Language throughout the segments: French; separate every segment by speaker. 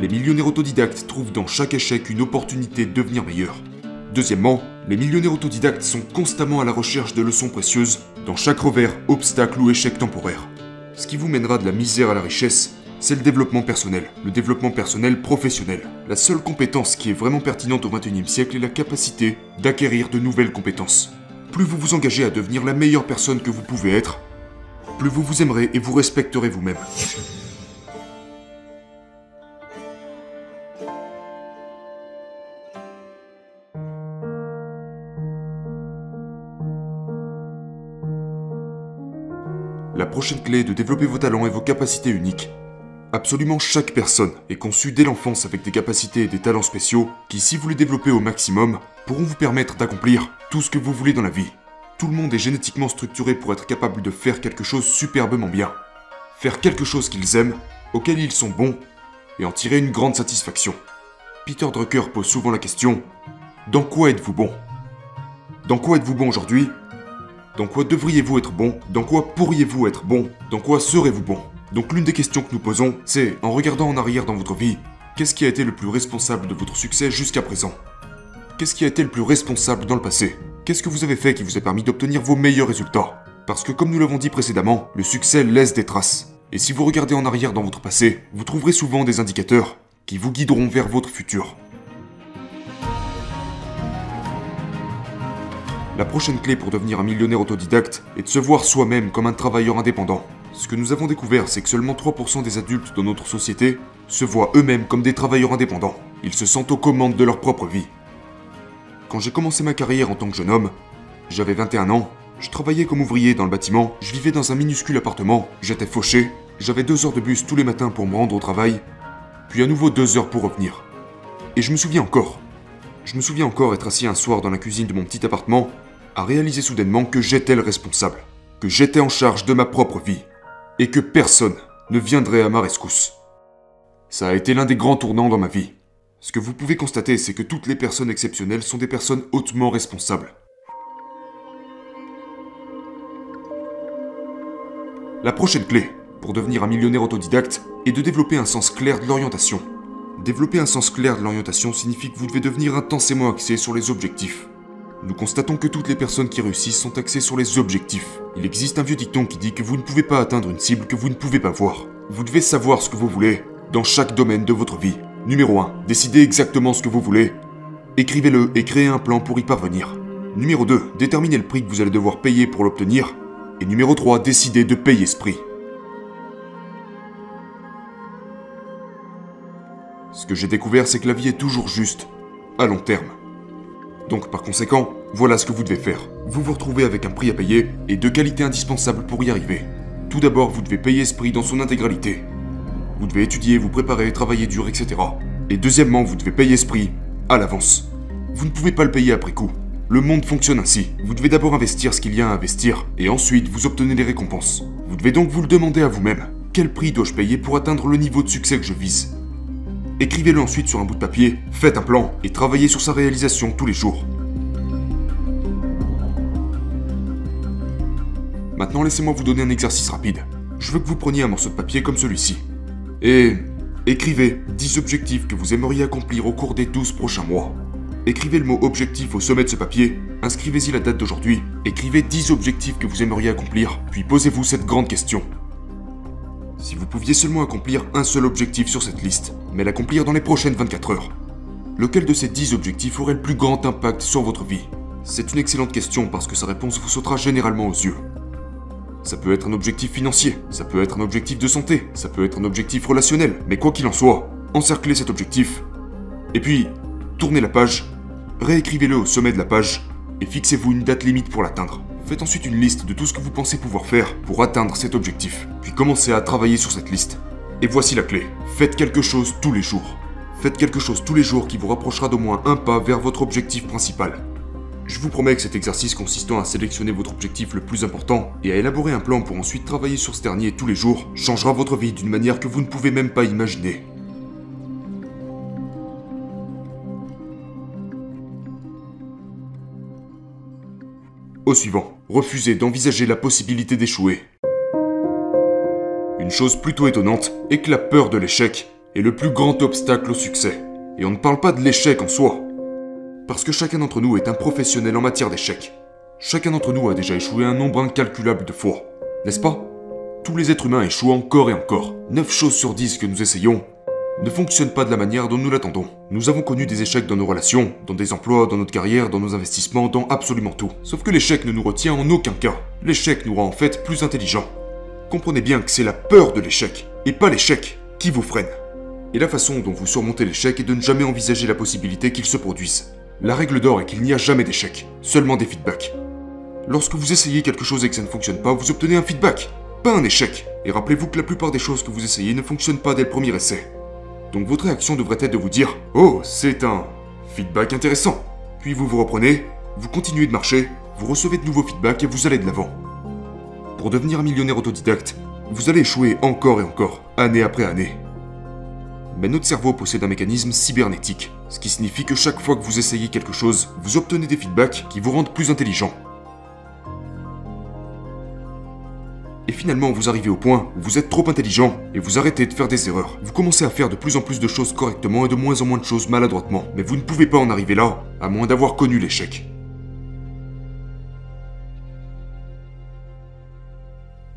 Speaker 1: les millionnaires autodidactes trouvent dans chaque échec une opportunité de devenir meilleurs. Deuxièmement, les millionnaires autodidactes sont constamment à la recherche de leçons précieuses dans chaque revers, obstacle ou échec temporaire. Ce qui vous mènera de la misère à la richesse, c'est le développement personnel, le développement personnel professionnel. La seule compétence qui est vraiment pertinente au XXIe siècle est la capacité d'acquérir de nouvelles compétences. Plus vous vous engagez à devenir la meilleure personne que vous pouvez être, plus vous vous aimerez et vous respecterez vous-même. La prochaine clé est de développer vos talents et vos capacités uniques. Absolument chaque personne est conçue dès l'enfance avec des capacités et des talents spéciaux qui, si vous les développez au maximum, pourront vous permettre d'accomplir tout ce que vous voulez dans la vie. Tout le monde est génétiquement structuré pour être capable de faire quelque chose superbement bien. Faire quelque chose qu'ils aiment, auquel ils sont bons, et en tirer une grande satisfaction. Peter Drucker pose souvent la question Dans quoi êtes-vous bon? Dans quoi êtes-vous bon aujourd'hui? Dans quoi devriez-vous être bon? Dans quoi pourriez-vous être bon? Dans quoi serez-vous bon? Donc l'une des questions que nous posons, c'est, en regardant en arrière dans votre vie, qu'est-ce qui a été le plus responsable de votre succès jusqu'à présent? Qu'est-ce qui a été le plus responsable dans le passé? Qu'est-ce que vous avez fait qui vous a permis d'obtenir vos meilleurs résultats? Parce que comme nous l'avons dit précédemment, le succès laisse des traces. Et si vous regardez en arrière dans votre passé, vous trouverez souvent des indicateurs qui vous guideront vers votre futur. La prochaine clé pour devenir un millionnaire autodidacte est de se voir soi-même comme un travailleur indépendant. Ce que nous avons découvert, c'est que seulement 3% des adultes dans notre société se voient eux-mêmes comme des travailleurs indépendants. Ils se sentent aux commandes de leur propre vie. Quand j'ai commencé ma carrière en tant que jeune homme, j'avais 21 ans, je travaillais comme ouvrier dans le bâtiment, je vivais dans un minuscule appartement, j'étais fauché, j'avais deux heures de bus tous les matins pour me rendre au travail, puis à nouveau deux heures pour revenir. Et je me souviens encore. Je me souviens encore être assis un soir dans la cuisine de mon petit appartement, à réaliser soudainement que j'étais le responsable, que j'étais en charge de ma propre vie, et que personne ne viendrait à ma rescousse. Ça a été l'un des grands tournants dans ma vie. Ce que vous pouvez constater, c'est que toutes les personnes exceptionnelles sont des personnes hautement responsables. La prochaine clé, pour devenir un millionnaire autodidacte, est de développer un sens clair de l'orientation. Développer un sens clair de l'orientation signifie que vous devez devenir intensément axé sur les objectifs. Nous constatons que toutes les personnes qui réussissent sont axées sur les objectifs. Il existe un vieux dicton qui dit que vous ne pouvez pas atteindre une cible que vous ne pouvez pas voir. Vous devez savoir ce que vous voulez dans chaque domaine de votre vie. Numéro 1. Décidez exactement ce que vous voulez. Écrivez-le et créez un plan pour y parvenir. Numéro 2. Déterminez le prix que vous allez devoir payer pour l'obtenir. Et numéro 3. Décidez de payer ce prix. Ce que j'ai découvert, c'est que la vie est toujours juste, à long terme. Donc par conséquent, voilà ce que vous devez faire. Vous vous retrouvez avec un prix à payer et deux qualités indispensables pour y arriver. Tout d'abord, vous devez payer ce prix dans son intégralité. Vous devez étudier, vous préparer, travailler dur, etc. Et deuxièmement, vous devez payer ce prix à l'avance. Vous ne pouvez pas le payer après coup. Le monde fonctionne ainsi. Vous devez d'abord investir ce qu'il y a à investir, et ensuite vous obtenez les récompenses. Vous devez donc vous le demander à vous-même. Quel prix dois-je payer pour atteindre le niveau de succès que je vise? Écrivez-le ensuite sur un bout de papier, faites un plan, et travaillez sur sa réalisation tous les jours. Maintenant, laissez-moi vous donner un exercice rapide. Je veux que vous preniez un morceau de papier comme celui-ci. Et écrivez 10 objectifs que vous aimeriez accomplir au cours des 12 prochains mois. Écrivez le mot objectif au sommet de ce papier, inscrivez-y la date d'aujourd'hui, écrivez 10 objectifs que vous aimeriez accomplir, puis posez-vous cette grande question. Si vous pouviez seulement accomplir un seul objectif sur cette liste, mais l'accomplir dans les prochaines 24 heures, lequel de ces 10 objectifs aurait le plus grand impact sur votre vie? C'est une excellente question parce que sa réponse vous sautera généralement aux yeux. Ça peut être un objectif financier, ça peut être un objectif de santé, ça peut être un objectif relationnel, mais quoi qu'il en soit, encerclez cet objectif. Et puis, tournez la page, réécrivez-le au sommet de la page, et fixez-vous une date limite pour l'atteindre. Faites ensuite une liste de tout ce que vous pensez pouvoir faire pour atteindre cet objectif, puis commencez à travailler sur cette liste. Et voici la clé, faites quelque chose tous les jours. Faites quelque chose tous les jours qui vous rapprochera d'au moins un pas vers votre objectif principal. Je vous promets que cet exercice consistant à sélectionner votre objectif le plus important et à élaborer un plan pour ensuite travailler sur ce dernier tous les jours changera votre vie d'une manière que vous ne pouvez même pas imaginer. Au suivant, refusez d'envisager la possibilité d'échouer. Une chose plutôt étonnante est que la peur de l'échec est le plus grand obstacle au succès. Et on ne parle pas de l'échec en soi. Parce que chacun d'entre nous est un professionnel en matière d'échecs. Chacun d'entre nous a déjà échoué un nombre incalculable de fois, n'est-ce pas? Tous les êtres humains échouent encore et encore. 9 choses sur 10 que nous essayons ne fonctionnent pas de la manière dont nous l'attendons. Nous avons connu des échecs dans nos relations, dans des emplois, dans notre carrière, dans nos investissements, dans absolument tout. Sauf que l'échec ne nous retient en aucun cas. L'échec nous rend en fait plus intelligents. Comprenez bien que c'est la peur de l'échec, et pas l'échec, qui vous freine. Et la façon dont vous surmontez l'échec est de ne jamais envisager la possibilité qu'il se produise. La règle d'or est qu'il n'y a jamais d'échec, seulement des feedbacks. Lorsque vous essayez quelque chose et que ça ne fonctionne pas, vous obtenez un feedback, pas un échec. Et rappelez-vous que la plupart des choses que vous essayez ne fonctionnent pas dès le premier essai. Donc votre réaction devrait être de vous dire Oh, c'est un feedback intéressant. Puis vous vous reprenez, vous continuez de marcher, vous recevez de nouveaux feedbacks et vous allez de l'avant. Pour devenir millionnaire autodidacte, vous allez échouer encore et encore, année après année. Mais notre cerveau possède un mécanisme cybernétique, ce qui signifie que chaque fois que vous essayez quelque chose, vous obtenez des feedbacks qui vous rendent plus intelligent. Et finalement, vous arrivez au point où vous êtes trop intelligent et vous arrêtez de faire des erreurs. Vous commencez à faire de plus en plus de choses correctement et de moins en moins de choses maladroitement. Mais vous ne pouvez pas en arriver là, à moins d'avoir connu l'échec.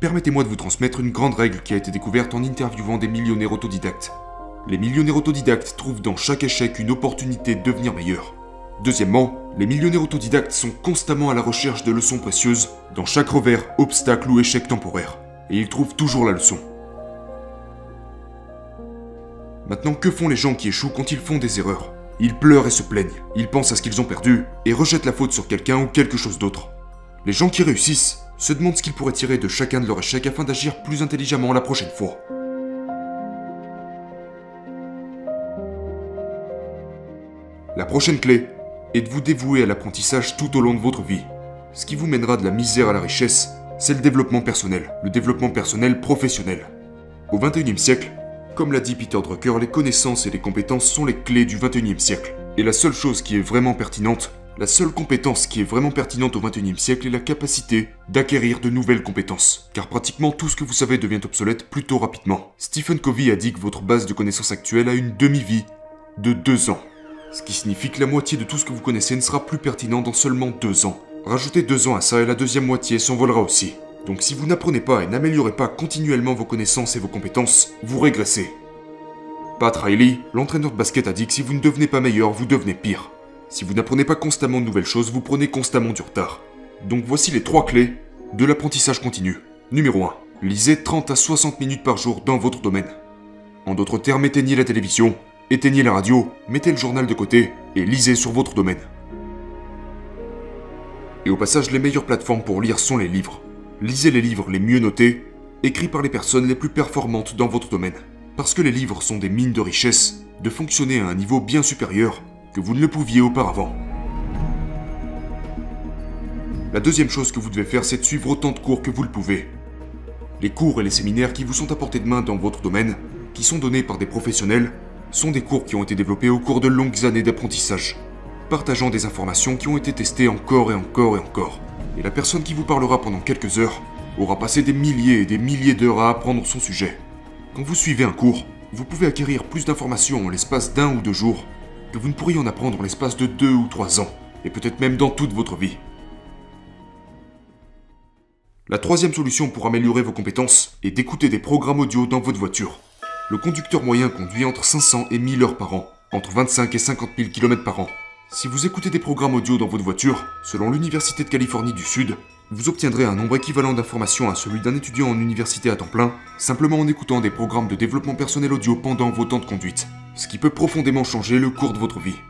Speaker 1: Permettez-moi de vous transmettre une grande règle qui a été découverte en interviewant des millionnaires autodidactes. Les millionnaires autodidactes trouvent dans chaque échec une opportunité de devenir meilleurs. Deuxièmement, les millionnaires autodidactes sont constamment à la recherche de leçons précieuses dans chaque revers, obstacle ou échec temporaire. Et ils trouvent toujours la leçon. Maintenant, que font les gens qui échouent quand ils font des erreurs? Ils pleurent et se plaignent, ils pensent à ce qu'ils ont perdu et rejettent la faute sur quelqu'un ou quelque chose d'autre. Les gens qui réussissent se demandent ce qu'ils pourraient tirer de chacun de leurs échecs afin d'agir plus intelligemment la prochaine fois. La prochaine clé, et de vous dévouer à l'apprentissage tout au long de votre vie? Ce qui vous mènera de la misère à la richesse, c'est le développement personnel, le développement personnel professionnel. Au XXIe siècle, comme l'a dit Peter Drucker, les connaissances et les compétences sont les clés du XXIe siècle. Et la seule chose qui est vraiment pertinente, la seule compétence qui est vraiment pertinente au XXIe siècle est la capacité d'acquérir de nouvelles compétences. Car pratiquement tout ce que vous savez devient obsolète plutôt rapidement. Stephen Covey a dit que votre base de connaissances actuelle a une demi-vie de deux ans. Ce qui signifie que la moitié de tout ce que vous connaissez ne sera plus pertinent dans seulement deux ans. Rajoutez deux ans à ça et la deuxième moitié s'envolera aussi. Donc si vous n'apprenez pas et n'améliorez pas continuellement vos connaissances et vos compétences, vous régressez. Pat Riley, l'entraîneur de basket, a dit que si vous ne devenez pas meilleur, vous devenez pire. Si vous n'apprenez pas constamment de nouvelles choses, vous prenez constamment du retard. Donc voici les trois clés de l'apprentissage continu. Numéro 1. Lisez 30 à 60 minutes par jour dans votre domaine. En d'autres termes, éteignez la télévision, éteignez la radio, mettez le journal de côté et lisez sur votre domaine. Et au passage, les meilleures plateformes pour lire sont les livres. Lisez les livres les mieux notés, écrits par les personnes les plus performantes dans votre domaine. Parce que les livres sont des mines de richesse, de fonctionner à un niveau bien supérieur que vous ne le pouviez auparavant. La deuxième chose que vous devez faire, c'est de suivre autant de cours que vous le pouvez. Les cours et les séminaires qui vous sont à portée de main dans votre domaine, qui sont donnés par des professionnels, sont des cours qui ont été développés au cours de longues années d'apprentissage, partageant des informations qui ont été testées encore et encore et encore. Et la personne qui vous parlera pendant quelques heures aura passé des milliers et des milliers d'heures à apprendre son sujet. Quand vous suivez un cours, vous pouvez acquérir plus d'informations en l'espace d'un ou deux jours que vous ne pourriez en apprendre en l'espace de deux ou trois ans, et peut-être même dans toute votre vie. La troisième solution pour améliorer vos compétences est d'écouter des programmes audio dans votre voiture. Le conducteur moyen conduit entre 500 et 1000 heures par an, entre 25 et 50 000 km par an. Si vous écoutez des programmes audio dans votre voiture, selon l'Université de Californie du Sud, vous obtiendrez un nombre équivalent d'informations à celui d'un étudiant en université à temps plein, simplement en écoutant des programmes de développement personnel audio pendant vos temps de conduite, ce qui peut profondément changer le cours de votre vie.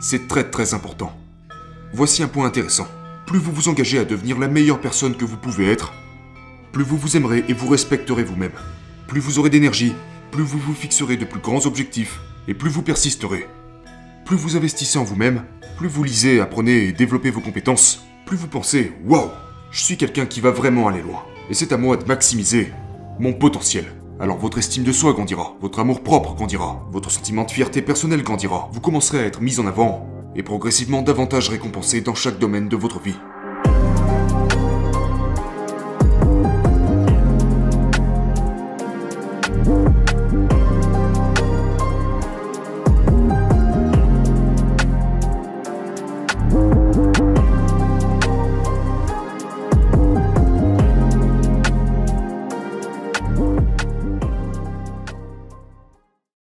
Speaker 1: C'est très très important. Voici un point intéressant. Plus vous vous engagez à devenir la meilleure personne que vous pouvez être, plus vous vous aimerez et vous respecterez vous-même. Plus vous aurez d'énergie, plus vous vous fixerez de plus grands objectifs et plus vous persisterez. Plus vous investissez en vous-même, plus vous lisez, apprenez et développez vos compétences, plus vous pensez Waouh, je suis quelqu'un qui va vraiment aller loin. Et c'est à moi de maximiser mon potentiel. Alors votre estime de soi grandira, votre amour propre grandira, votre sentiment de fierté personnelle grandira. Vous commencerez à être mis en avant et progressivement davantage récompensé dans chaque domaine de votre vie.